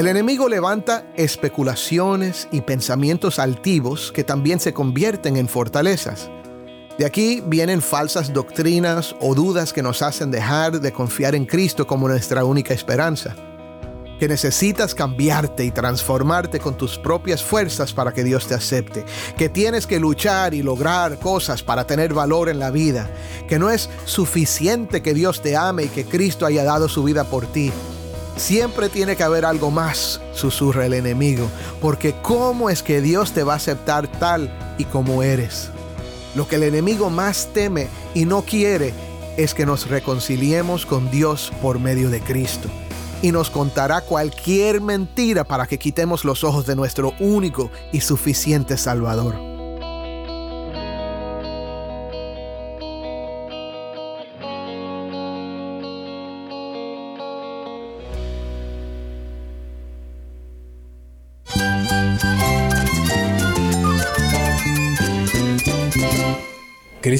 El enemigo levanta especulaciones y pensamientos altivos que también se convierten en fortalezas. De aquí vienen falsas doctrinas o dudas que nos hacen dejar de confiar en Cristo como nuestra única esperanza. Que necesitas cambiarte y transformarte con tus propias fuerzas para que Dios te acepte. Que tienes que luchar y lograr cosas para tener valor en la vida. Que no es suficiente que Dios te ame y que Cristo haya dado su vida por ti. Siempre tiene que haber algo más, susurra el enemigo, porque ¿cómo es que Dios te va a aceptar tal y como eres? Lo que el enemigo más teme y no quiere es que nos reconciliemos con Dios por medio de Cristo. Y nos contará cualquier mentira para que quitemos los ojos de nuestro único y suficiente Salvador.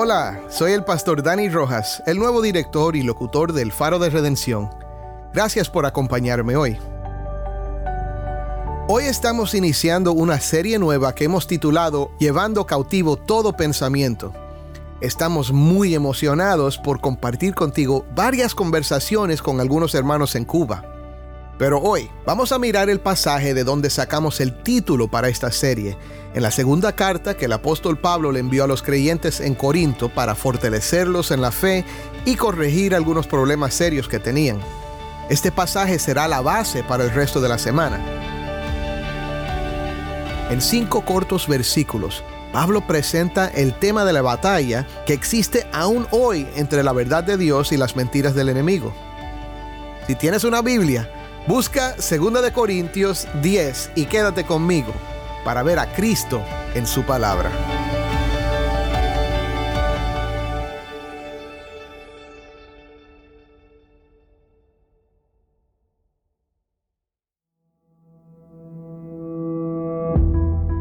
Hola, soy el pastor Dani Rojas, el nuevo director y locutor del Faro de Redención. Gracias por acompañarme hoy. Hoy estamos iniciando una serie nueva que hemos titulado Llevando cautivo todo pensamiento. Estamos muy emocionados por compartir contigo varias conversaciones con algunos hermanos en Cuba. Pero hoy vamos a mirar el pasaje de donde sacamos el título para esta serie, en la segunda carta que el apóstol Pablo le envió a los creyentes en Corinto para fortalecerlos en la fe y corregir algunos problemas serios que tenían. Este pasaje será la base para el resto de la semana. En cinco cortos versículos, Pablo presenta el tema de la batalla que existe aún hoy entre la verdad de Dios y las mentiras del enemigo. Si tienes una Biblia, Busca 2 de Corintios 10 y quédate conmigo para ver a Cristo en su palabra.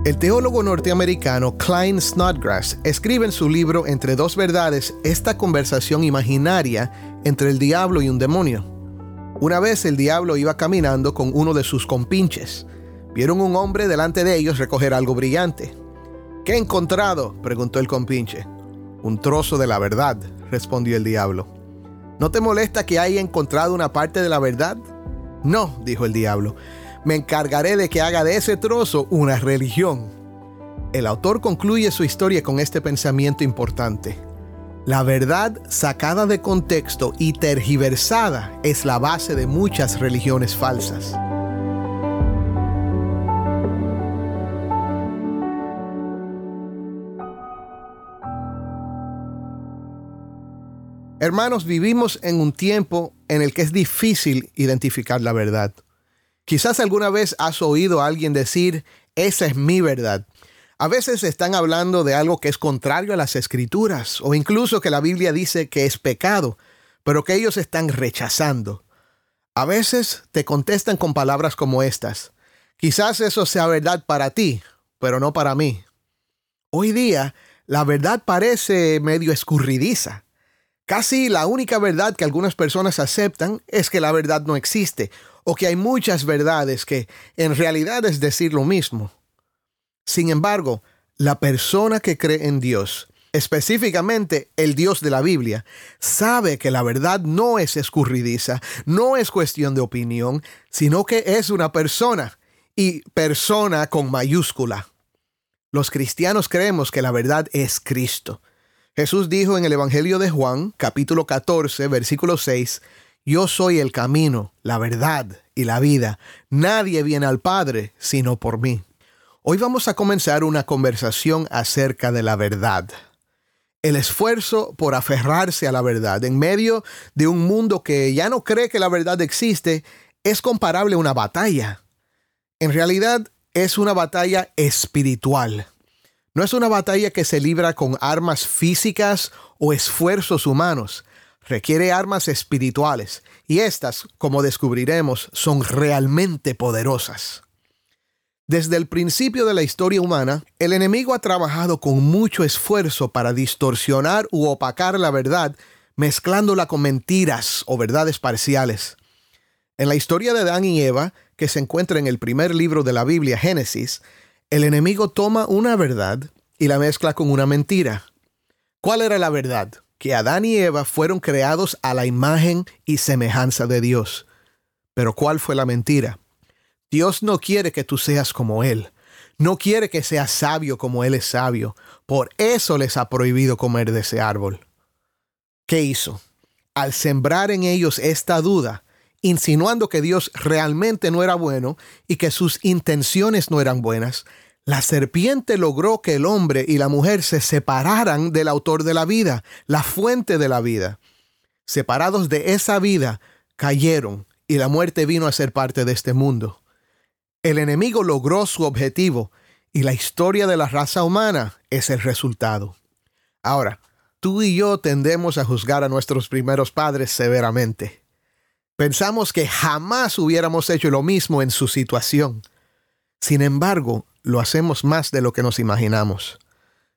El teólogo norteamericano Klein Snodgrass escribe en su libro Entre dos verdades esta conversación imaginaria entre el diablo y un demonio. Una vez el diablo iba caminando con uno de sus compinches. Vieron un hombre delante de ellos recoger algo brillante. ¿Qué he encontrado? preguntó el compinche. Un trozo de la verdad, respondió el diablo. ¿No te molesta que haya encontrado una parte de la verdad? No, dijo el diablo. Me encargaré de que haga de ese trozo una religión. El autor concluye su historia con este pensamiento importante. La verdad sacada de contexto y tergiversada es la base de muchas religiones falsas. Hermanos, vivimos en un tiempo en el que es difícil identificar la verdad. Quizás alguna vez has oído a alguien decir, esa es mi verdad. A veces están hablando de algo que es contrario a las escrituras o incluso que la Biblia dice que es pecado, pero que ellos están rechazando. A veces te contestan con palabras como estas. Quizás eso sea verdad para ti, pero no para mí. Hoy día, la verdad parece medio escurridiza. Casi la única verdad que algunas personas aceptan es que la verdad no existe, o que hay muchas verdades que en realidad es decir lo mismo. Sin embargo, la persona que cree en Dios, específicamente el Dios de la Biblia, sabe que la verdad no es escurridiza, no es cuestión de opinión, sino que es una persona y persona con mayúscula. Los cristianos creemos que la verdad es Cristo. Jesús dijo en el Evangelio de Juan, capítulo 14, versículo 6, Yo soy el camino, la verdad y la vida. Nadie viene al Padre sino por mí. Hoy vamos a comenzar una conversación acerca de la verdad. El esfuerzo por aferrarse a la verdad en medio de un mundo que ya no cree que la verdad existe es comparable a una batalla. En realidad es una batalla espiritual. No es una batalla que se libra con armas físicas o esfuerzos humanos. Requiere armas espirituales y estas, como descubriremos, son realmente poderosas. Desde el principio de la historia humana, el enemigo ha trabajado con mucho esfuerzo para distorsionar u opacar la verdad, mezclándola con mentiras o verdades parciales. En la historia de Adán y Eva, que se encuentra en el primer libro de la Biblia, Génesis, el enemigo toma una verdad y la mezcla con una mentira. ¿Cuál era la verdad? Que Adán y Eva fueron creados a la imagen y semejanza de Dios. Pero ¿cuál fue la mentira? Dios no quiere que tú seas como Él. No quiere que seas sabio como Él es sabio. Por eso les ha prohibido comer de ese árbol. ¿Qué hizo? Al sembrar en ellos esta duda, insinuando que Dios realmente no era bueno y que sus intenciones no eran buenas, la serpiente logró que el hombre y la mujer se separaran del autor de la vida, la fuente de la vida. Separados de esa vida, cayeron y la muerte vino a ser parte de este mundo. El enemigo logró su objetivo y la historia de la raza humana es el resultado. Ahora, tú y yo tendemos a juzgar a nuestros primeros padres severamente. Pensamos que jamás hubiéramos hecho lo mismo en su situación. Sin embargo, lo hacemos más de lo que nos imaginamos.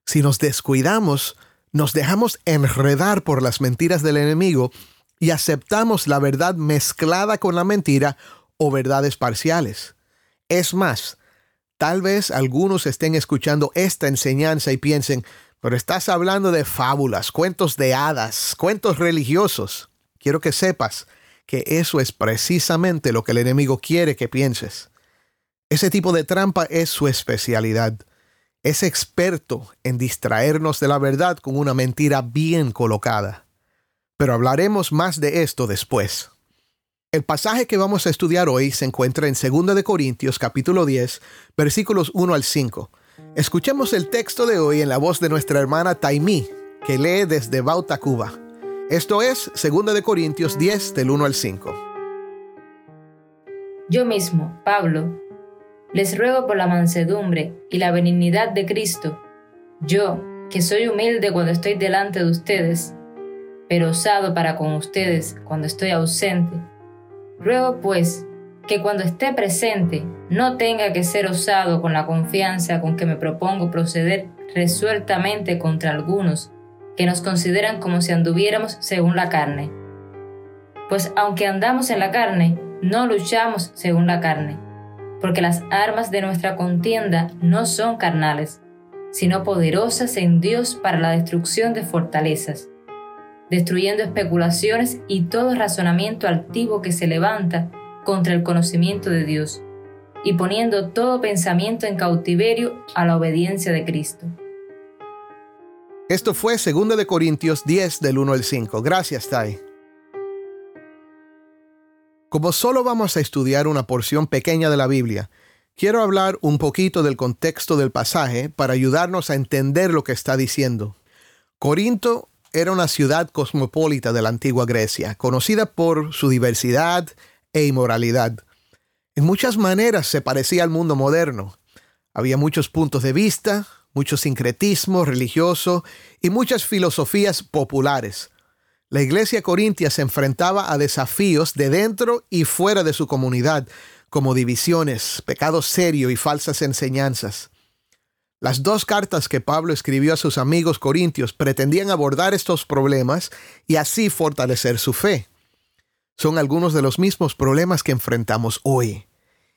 Si nos descuidamos, nos dejamos enredar por las mentiras del enemigo y aceptamos la verdad mezclada con la mentira o verdades parciales. Es más, tal vez algunos estén escuchando esta enseñanza y piensen, pero estás hablando de fábulas, cuentos de hadas, cuentos religiosos. Quiero que sepas que eso es precisamente lo que el enemigo quiere que pienses. Ese tipo de trampa es su especialidad. Es experto en distraernos de la verdad con una mentira bien colocada. Pero hablaremos más de esto después. El pasaje que vamos a estudiar hoy se encuentra en 2 de Corintios capítulo 10, versículos 1 al 5. Escuchemos el texto de hoy en la voz de nuestra hermana Taimí, que lee desde Bauta, Cuba. Esto es 2 de Corintios 10 del 1 al 5. Yo mismo, Pablo, les ruego por la mansedumbre y la benignidad de Cristo, yo, que soy humilde cuando estoy delante de ustedes, pero osado para con ustedes cuando estoy ausente, Ruego pues que cuando esté presente no tenga que ser osado con la confianza con que me propongo proceder resueltamente contra algunos que nos consideran como si anduviéramos según la carne. Pues aunque andamos en la carne, no luchamos según la carne, porque las armas de nuestra contienda no son carnales, sino poderosas en Dios para la destrucción de fortalezas destruyendo especulaciones y todo razonamiento altivo que se levanta contra el conocimiento de Dios, y poniendo todo pensamiento en cautiverio a la obediencia de Cristo. Esto fue 2 de Corintios 10 del 1 al 5. Gracias, Tai. Como solo vamos a estudiar una porción pequeña de la Biblia, quiero hablar un poquito del contexto del pasaje para ayudarnos a entender lo que está diciendo. Corinto era una ciudad cosmopolita de la antigua Grecia, conocida por su diversidad e inmoralidad. En muchas maneras se parecía al mundo moderno. Había muchos puntos de vista, mucho sincretismo religioso y muchas filosofías populares. La iglesia corintia se enfrentaba a desafíos de dentro y fuera de su comunidad, como divisiones, pecado serio y falsas enseñanzas. Las dos cartas que Pablo escribió a sus amigos corintios pretendían abordar estos problemas y así fortalecer su fe. Son algunos de los mismos problemas que enfrentamos hoy,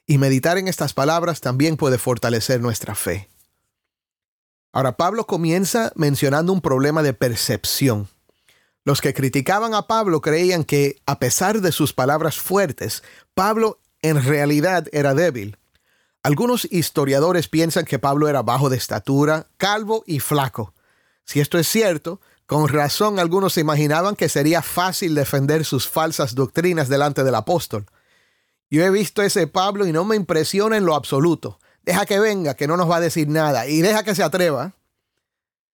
y meditar en estas palabras también puede fortalecer nuestra fe. Ahora Pablo comienza mencionando un problema de percepción. Los que criticaban a Pablo creían que, a pesar de sus palabras fuertes, Pablo en realidad era débil algunos historiadores piensan que Pablo era bajo de estatura, calvo y flaco. Si esto es cierto, con razón algunos se imaginaban que sería fácil defender sus falsas doctrinas delante del apóstol. Yo he visto ese Pablo y no me impresiona en lo absoluto. deja que venga, que no nos va a decir nada, y deja que se atreva.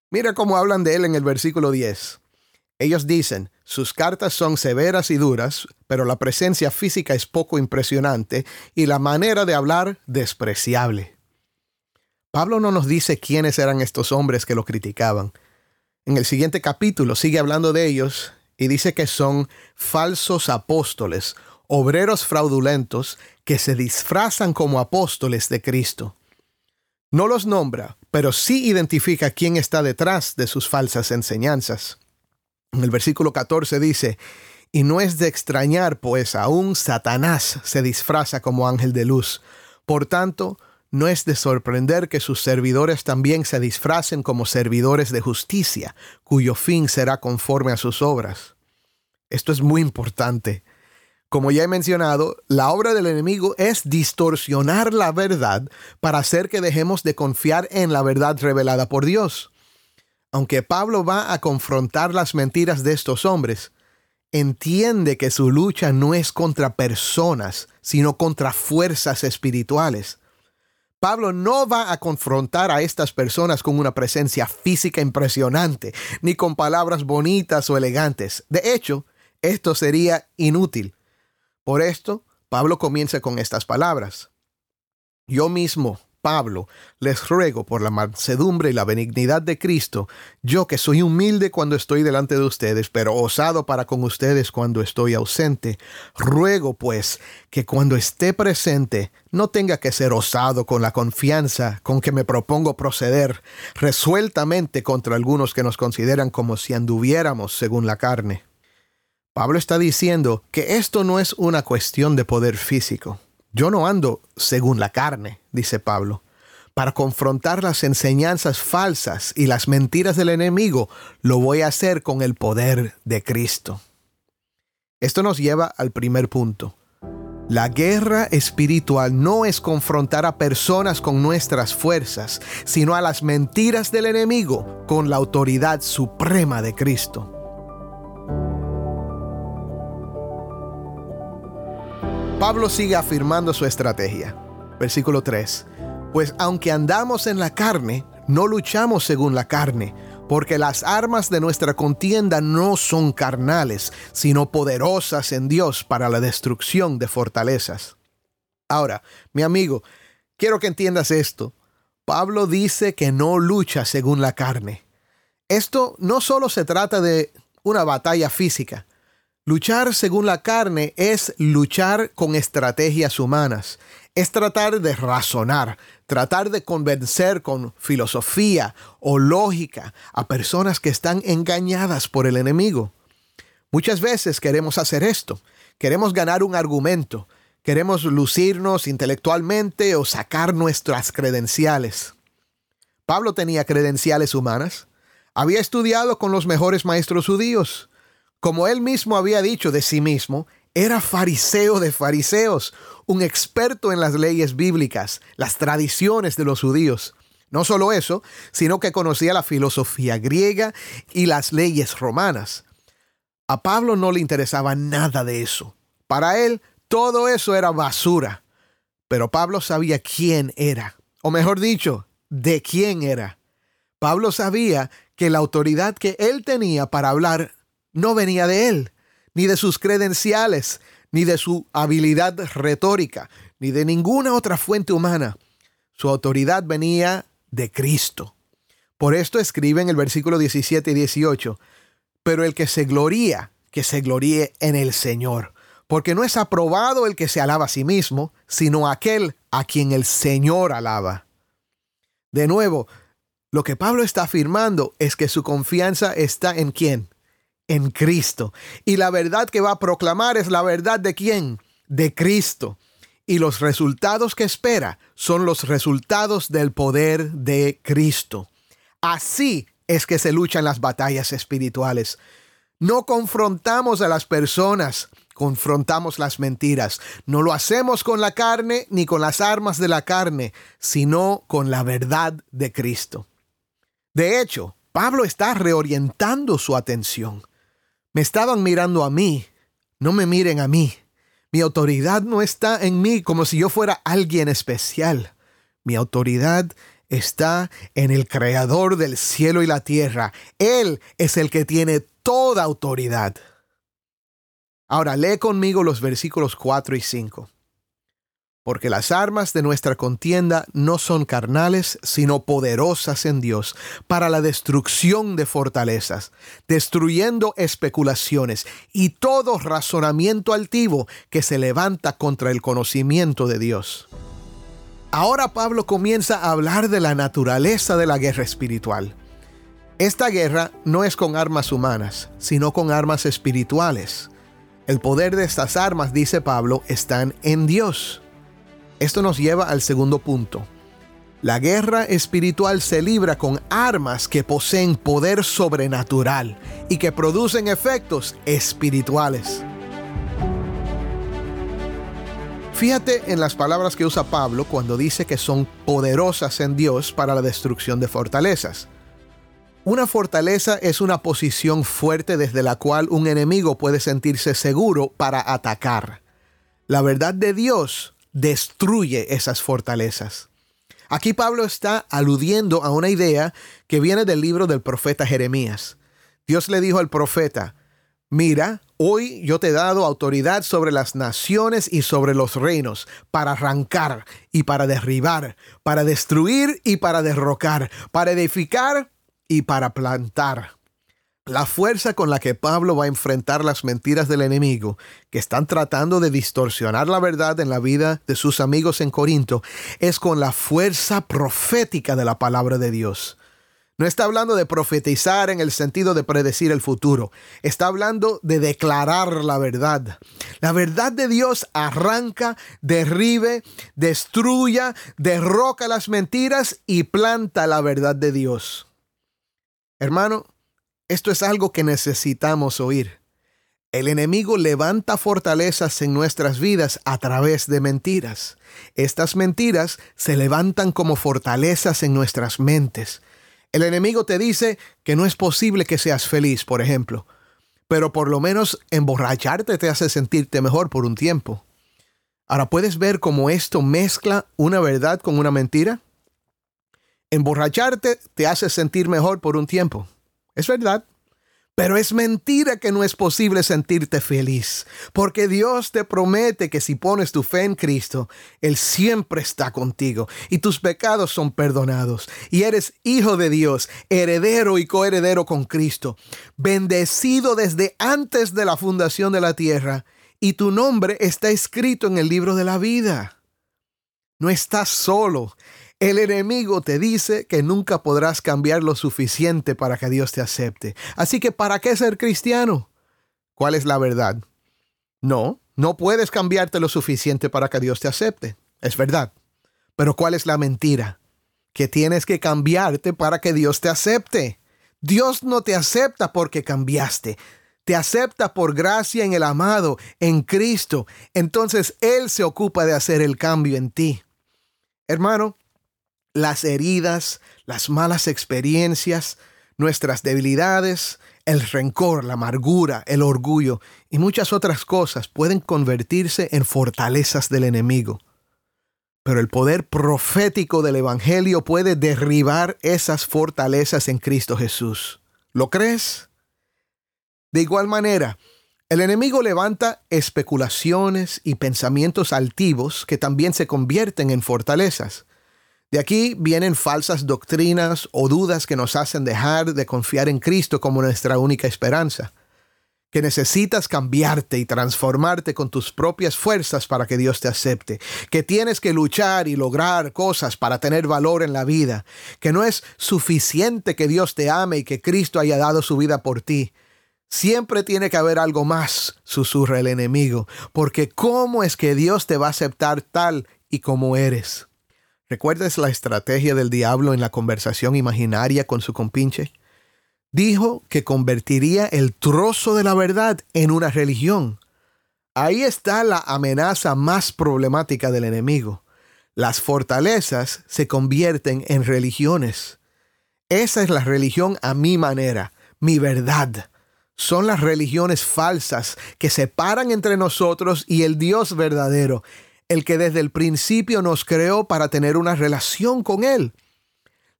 Mira cómo hablan de él en el versículo 10. Ellos dicen, sus cartas son severas y duras, pero la presencia física es poco impresionante y la manera de hablar despreciable. Pablo no nos dice quiénes eran estos hombres que lo criticaban. En el siguiente capítulo sigue hablando de ellos y dice que son falsos apóstoles, obreros fraudulentos que se disfrazan como apóstoles de Cristo. No los nombra, pero sí identifica quién está detrás de sus falsas enseñanzas. En el versículo 14 dice, y no es de extrañar, pues aún Satanás se disfraza como ángel de luz. Por tanto, no es de sorprender que sus servidores también se disfracen como servidores de justicia, cuyo fin será conforme a sus obras. Esto es muy importante. Como ya he mencionado, la obra del enemigo es distorsionar la verdad para hacer que dejemos de confiar en la verdad revelada por Dios aunque Pablo va a confrontar las mentiras de estos hombres, entiende que su lucha no es contra personas, sino contra fuerzas espirituales. Pablo no va a confrontar a estas personas con una presencia física impresionante, ni con palabras bonitas o elegantes. De hecho, esto sería inútil. Por esto, Pablo comienza con estas palabras. Yo mismo, Pablo, les ruego por la mansedumbre y la benignidad de Cristo, yo que soy humilde cuando estoy delante de ustedes, pero osado para con ustedes cuando estoy ausente, ruego pues que cuando esté presente no tenga que ser osado con la confianza con que me propongo proceder resueltamente contra algunos que nos consideran como si anduviéramos según la carne. Pablo está diciendo que esto no es una cuestión de poder físico yo no ando según la carne, dice Pablo. Para confrontar las enseñanzas falsas y las mentiras del enemigo, lo voy a hacer con el poder de Cristo. Esto nos lleva al primer punto. La guerra espiritual no es confrontar a personas con nuestras fuerzas, sino a las mentiras del enemigo con la autoridad suprema de Cristo. Pablo sigue afirmando su estrategia. Versículo 3. Pues aunque andamos en la carne, no luchamos según la carne, porque las armas de nuestra contienda no son carnales, sino poderosas en Dios para la destrucción de fortalezas. Ahora, mi amigo, quiero que entiendas esto. Pablo dice que no lucha según la carne. Esto no solo se trata de una batalla física, Luchar según la carne es luchar con estrategias humanas, es tratar de razonar, tratar de convencer con filosofía o lógica a personas que están engañadas por el enemigo. Muchas veces queremos hacer esto, queremos ganar un argumento, queremos lucirnos intelectualmente o sacar nuestras credenciales. Pablo tenía credenciales humanas, había estudiado con los mejores maestros judíos, como él mismo había dicho de sí mismo, era fariseo de fariseos, un experto en las leyes bíblicas, las tradiciones de los judíos. No solo eso, sino que conocía la filosofía griega y las leyes romanas. A Pablo no le interesaba nada de eso. Para él, todo eso era basura. Pero Pablo sabía quién era, o mejor dicho, de quién era. Pablo sabía que la autoridad que él tenía para hablar no venía de él, ni de sus credenciales, ni de su habilidad retórica, ni de ninguna otra fuente humana. Su autoridad venía de Cristo. Por esto escribe en el versículo 17 y 18, pero el que se gloría, que se gloríe en el Señor, porque no es aprobado el que se alaba a sí mismo, sino aquel a quien el Señor alaba. De nuevo, lo que Pablo está afirmando es que su confianza está en quién? En Cristo. Y la verdad que va a proclamar es la verdad de quién? De Cristo. Y los resultados que espera son los resultados del poder de Cristo. Así es que se luchan las batallas espirituales. No confrontamos a las personas, confrontamos las mentiras. No lo hacemos con la carne ni con las armas de la carne, sino con la verdad de Cristo. De hecho, Pablo está reorientando su atención. Me estaban mirando a mí, no me miren a mí. Mi autoridad no está en mí como si yo fuera alguien especial. Mi autoridad está en el creador del cielo y la tierra. Él es el que tiene toda autoridad. Ahora lee conmigo los versículos 4 y 5 porque las armas de nuestra contienda no son carnales, sino poderosas en Dios, para la destrucción de fortalezas, destruyendo especulaciones y todo razonamiento altivo que se levanta contra el conocimiento de Dios. Ahora Pablo comienza a hablar de la naturaleza de la guerra espiritual. Esta guerra no es con armas humanas, sino con armas espirituales. El poder de estas armas, dice Pablo, están en Dios. Esto nos lleva al segundo punto. La guerra espiritual se libra con armas que poseen poder sobrenatural y que producen efectos espirituales. Fíjate en las palabras que usa Pablo cuando dice que son poderosas en Dios para la destrucción de fortalezas. Una fortaleza es una posición fuerte desde la cual un enemigo puede sentirse seguro para atacar. La verdad de Dios destruye esas fortalezas. Aquí Pablo está aludiendo a una idea que viene del libro del profeta Jeremías. Dios le dijo al profeta, mira, hoy yo te he dado autoridad sobre las naciones y sobre los reinos, para arrancar y para derribar, para destruir y para derrocar, para edificar y para plantar. La fuerza con la que Pablo va a enfrentar las mentiras del enemigo, que están tratando de distorsionar la verdad en la vida de sus amigos en Corinto, es con la fuerza profética de la palabra de Dios. No está hablando de profetizar en el sentido de predecir el futuro. Está hablando de declarar la verdad. La verdad de Dios arranca, derribe, destruya, derroca las mentiras y planta la verdad de Dios. Hermano, esto es algo que necesitamos oír. El enemigo levanta fortalezas en nuestras vidas a través de mentiras. Estas mentiras se levantan como fortalezas en nuestras mentes. El enemigo te dice que no es posible que seas feliz, por ejemplo, pero por lo menos emborracharte te hace sentirte mejor por un tiempo. Ahora, ¿puedes ver cómo esto mezcla una verdad con una mentira? Emborracharte te hace sentir mejor por un tiempo. Es verdad. Pero es mentira que no es posible sentirte feliz, porque Dios te promete que si pones tu fe en Cristo, Él siempre está contigo y tus pecados son perdonados y eres hijo de Dios, heredero y coheredero con Cristo, bendecido desde antes de la fundación de la tierra y tu nombre está escrito en el libro de la vida. No estás solo. El enemigo te dice que nunca podrás cambiar lo suficiente para que Dios te acepte. Así que ¿para qué ser cristiano? ¿Cuál es la verdad? No, no puedes cambiarte lo suficiente para que Dios te acepte. Es verdad. Pero ¿cuál es la mentira? Que tienes que cambiarte para que Dios te acepte. Dios no te acepta porque cambiaste. Te acepta por gracia en el amado, en Cristo. Entonces Él se ocupa de hacer el cambio en ti. Hermano, las heridas, las malas experiencias, nuestras debilidades, el rencor, la amargura, el orgullo y muchas otras cosas pueden convertirse en fortalezas del enemigo. Pero el poder profético del Evangelio puede derribar esas fortalezas en Cristo Jesús. ¿Lo crees? De igual manera, el enemigo levanta especulaciones y pensamientos altivos que también se convierten en fortalezas. De aquí vienen falsas doctrinas o dudas que nos hacen dejar de confiar en Cristo como nuestra única esperanza. Que necesitas cambiarte y transformarte con tus propias fuerzas para que Dios te acepte. Que tienes que luchar y lograr cosas para tener valor en la vida. Que no es suficiente que Dios te ame y que Cristo haya dado su vida por ti. Siempre tiene que haber algo más, susurra el enemigo, porque ¿cómo es que Dios te va a aceptar tal y como eres? ¿Recuerdas la estrategia del diablo en la conversación imaginaria con su compinche? Dijo que convertiría el trozo de la verdad en una religión. Ahí está la amenaza más problemática del enemigo. Las fortalezas se convierten en religiones. Esa es la religión a mi manera, mi verdad. Son las religiones falsas que separan entre nosotros y el Dios verdadero el que desde el principio nos creó para tener una relación con Él.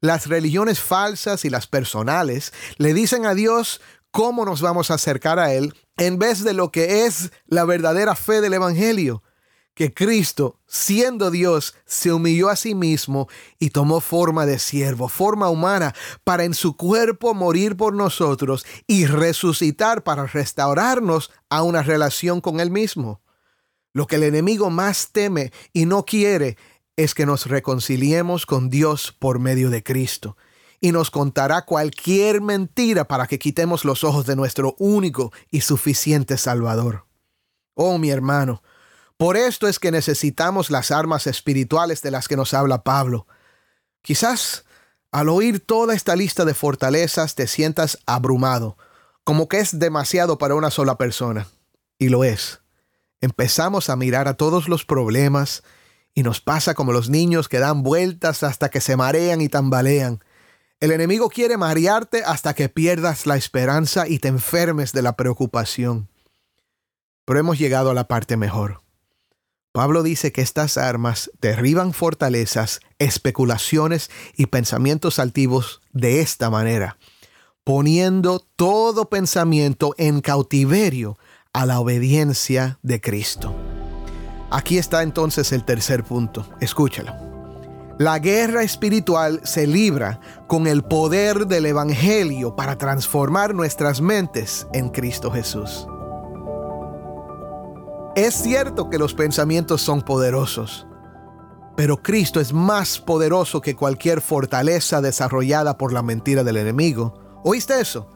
Las religiones falsas y las personales le dicen a Dios cómo nos vamos a acercar a Él en vez de lo que es la verdadera fe del Evangelio, que Cristo, siendo Dios, se humilló a sí mismo y tomó forma de siervo, forma humana, para en su cuerpo morir por nosotros y resucitar para restaurarnos a una relación con Él mismo. Lo que el enemigo más teme y no quiere es que nos reconciliemos con Dios por medio de Cristo y nos contará cualquier mentira para que quitemos los ojos de nuestro único y suficiente Salvador. Oh mi hermano, por esto es que necesitamos las armas espirituales de las que nos habla Pablo. Quizás al oír toda esta lista de fortalezas te sientas abrumado, como que es demasiado para una sola persona. Y lo es. Empezamos a mirar a todos los problemas y nos pasa como los niños que dan vueltas hasta que se marean y tambalean el enemigo quiere marearte hasta que pierdas la esperanza y te enfermes de la preocupación. Pero hemos llegado a la parte mejor. Pablo dice que estas armas derriban fortalezas, especulaciones y pensamientos altivos de esta manera, poniendo todo pensamiento en cautiverio a la obediencia de Cristo. Aquí está entonces el tercer punto. Escúchalo. La guerra espiritual se libra con el poder del Evangelio para transformar nuestras mentes en Cristo Jesús. Es cierto que los pensamientos son poderosos, pero Cristo es más poderoso que cualquier fortaleza desarrollada por la mentira del enemigo. ¿Oíste eso?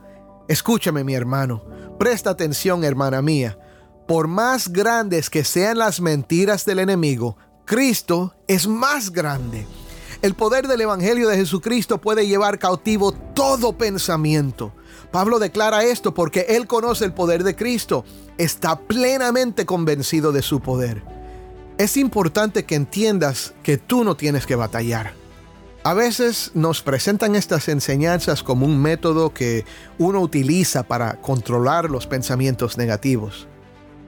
Escúchame mi hermano, presta atención hermana mía. Por más grandes que sean las mentiras del enemigo, Cristo es más grande. El poder del Evangelio de Jesucristo puede llevar cautivo todo pensamiento. Pablo declara esto porque él conoce el poder de Cristo, está plenamente convencido de su poder. Es importante que entiendas que tú no tienes que batallar. A veces nos presentan estas enseñanzas como un método que uno utiliza para controlar los pensamientos negativos.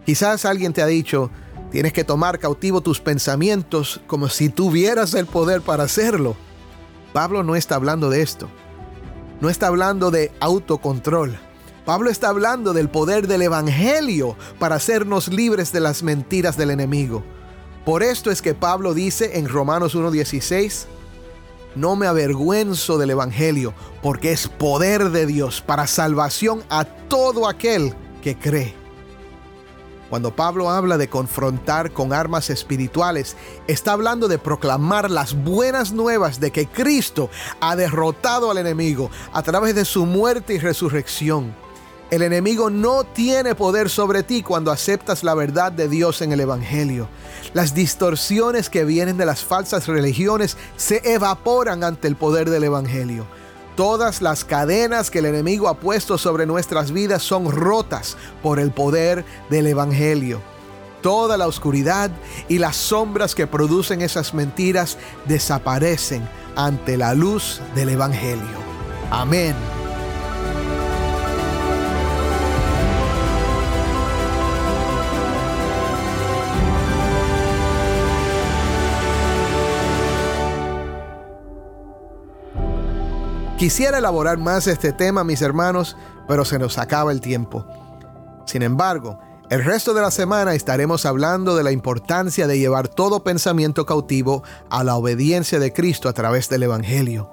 Quizás alguien te ha dicho, Tienes que tomar cautivo tus pensamientos como si tuvieras el poder para hacerlo. Pablo no está hablando de esto. No está hablando de autocontrol. Pablo está hablando del poder del Evangelio para hacernos libres de las mentiras del enemigo. Por esto es que Pablo dice en Romanos 1.16, no me avergüenzo del Evangelio, porque es poder de Dios para salvación a todo aquel que cree. Cuando Pablo habla de confrontar con armas espirituales, está hablando de proclamar las buenas nuevas de que Cristo ha derrotado al enemigo a través de su muerte y resurrección. El enemigo no tiene poder sobre ti cuando aceptas la verdad de Dios en el Evangelio. Las distorsiones que vienen de las falsas religiones se evaporan ante el poder del Evangelio. Todas las cadenas que el enemigo ha puesto sobre nuestras vidas son rotas por el poder del Evangelio. Toda la oscuridad y las sombras que producen esas mentiras desaparecen ante la luz del Evangelio. Amén. Quisiera elaborar más este tema, mis hermanos, pero se nos acaba el tiempo. Sin embargo, el resto de la semana estaremos hablando de la importancia de llevar todo pensamiento cautivo a la obediencia de Cristo a través del Evangelio.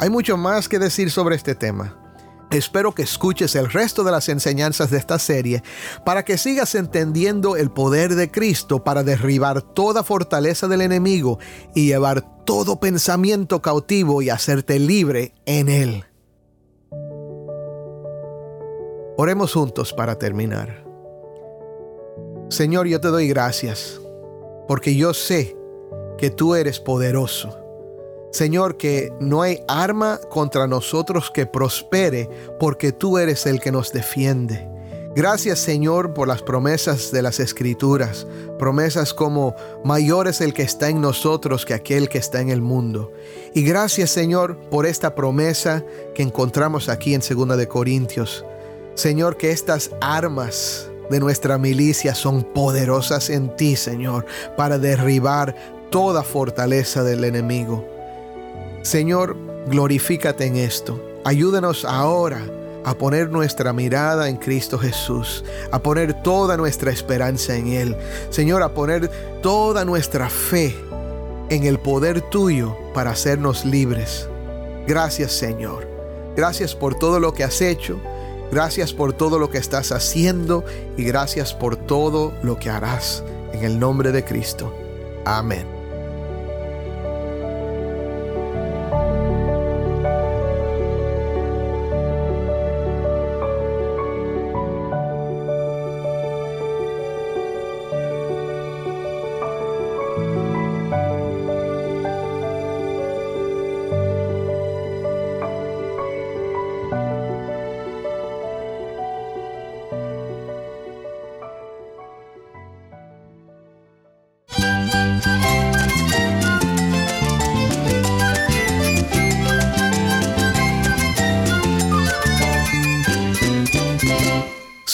Hay mucho más que decir sobre este tema. Espero que escuches el resto de las enseñanzas de esta serie para que sigas entendiendo el poder de Cristo para derribar toda fortaleza del enemigo y llevar todo pensamiento cautivo y hacerte libre en Él. Oremos juntos para terminar. Señor, yo te doy gracias porque yo sé que tú eres poderoso Señor, que no hay arma contra nosotros que prospere, porque tú eres el que nos defiende. Gracias Señor por las promesas de las escrituras, promesas como mayor es el que está en nosotros que aquel que está en el mundo. Y gracias Señor por esta promesa que encontramos aquí en 2 de Corintios. Señor, que estas armas de nuestra milicia son poderosas en ti, Señor, para derribar toda fortaleza del enemigo. Señor, glorifícate en esto. Ayúdanos ahora a poner nuestra mirada en Cristo Jesús, a poner toda nuestra esperanza en Él. Señor, a poner toda nuestra fe en el poder tuyo para hacernos libres. Gracias, Señor. Gracias por todo lo que has hecho. Gracias por todo lo que estás haciendo y gracias por todo lo que harás. En el nombre de Cristo. Amén.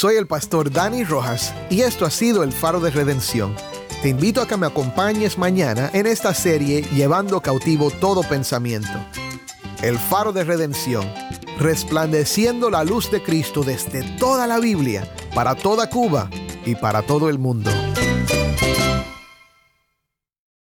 Soy el pastor Dani Rojas y esto ha sido el Faro de Redención. Te invito a que me acompañes mañana en esta serie Llevando cautivo todo pensamiento. El Faro de Redención, resplandeciendo la luz de Cristo desde toda la Biblia, para toda Cuba y para todo el mundo.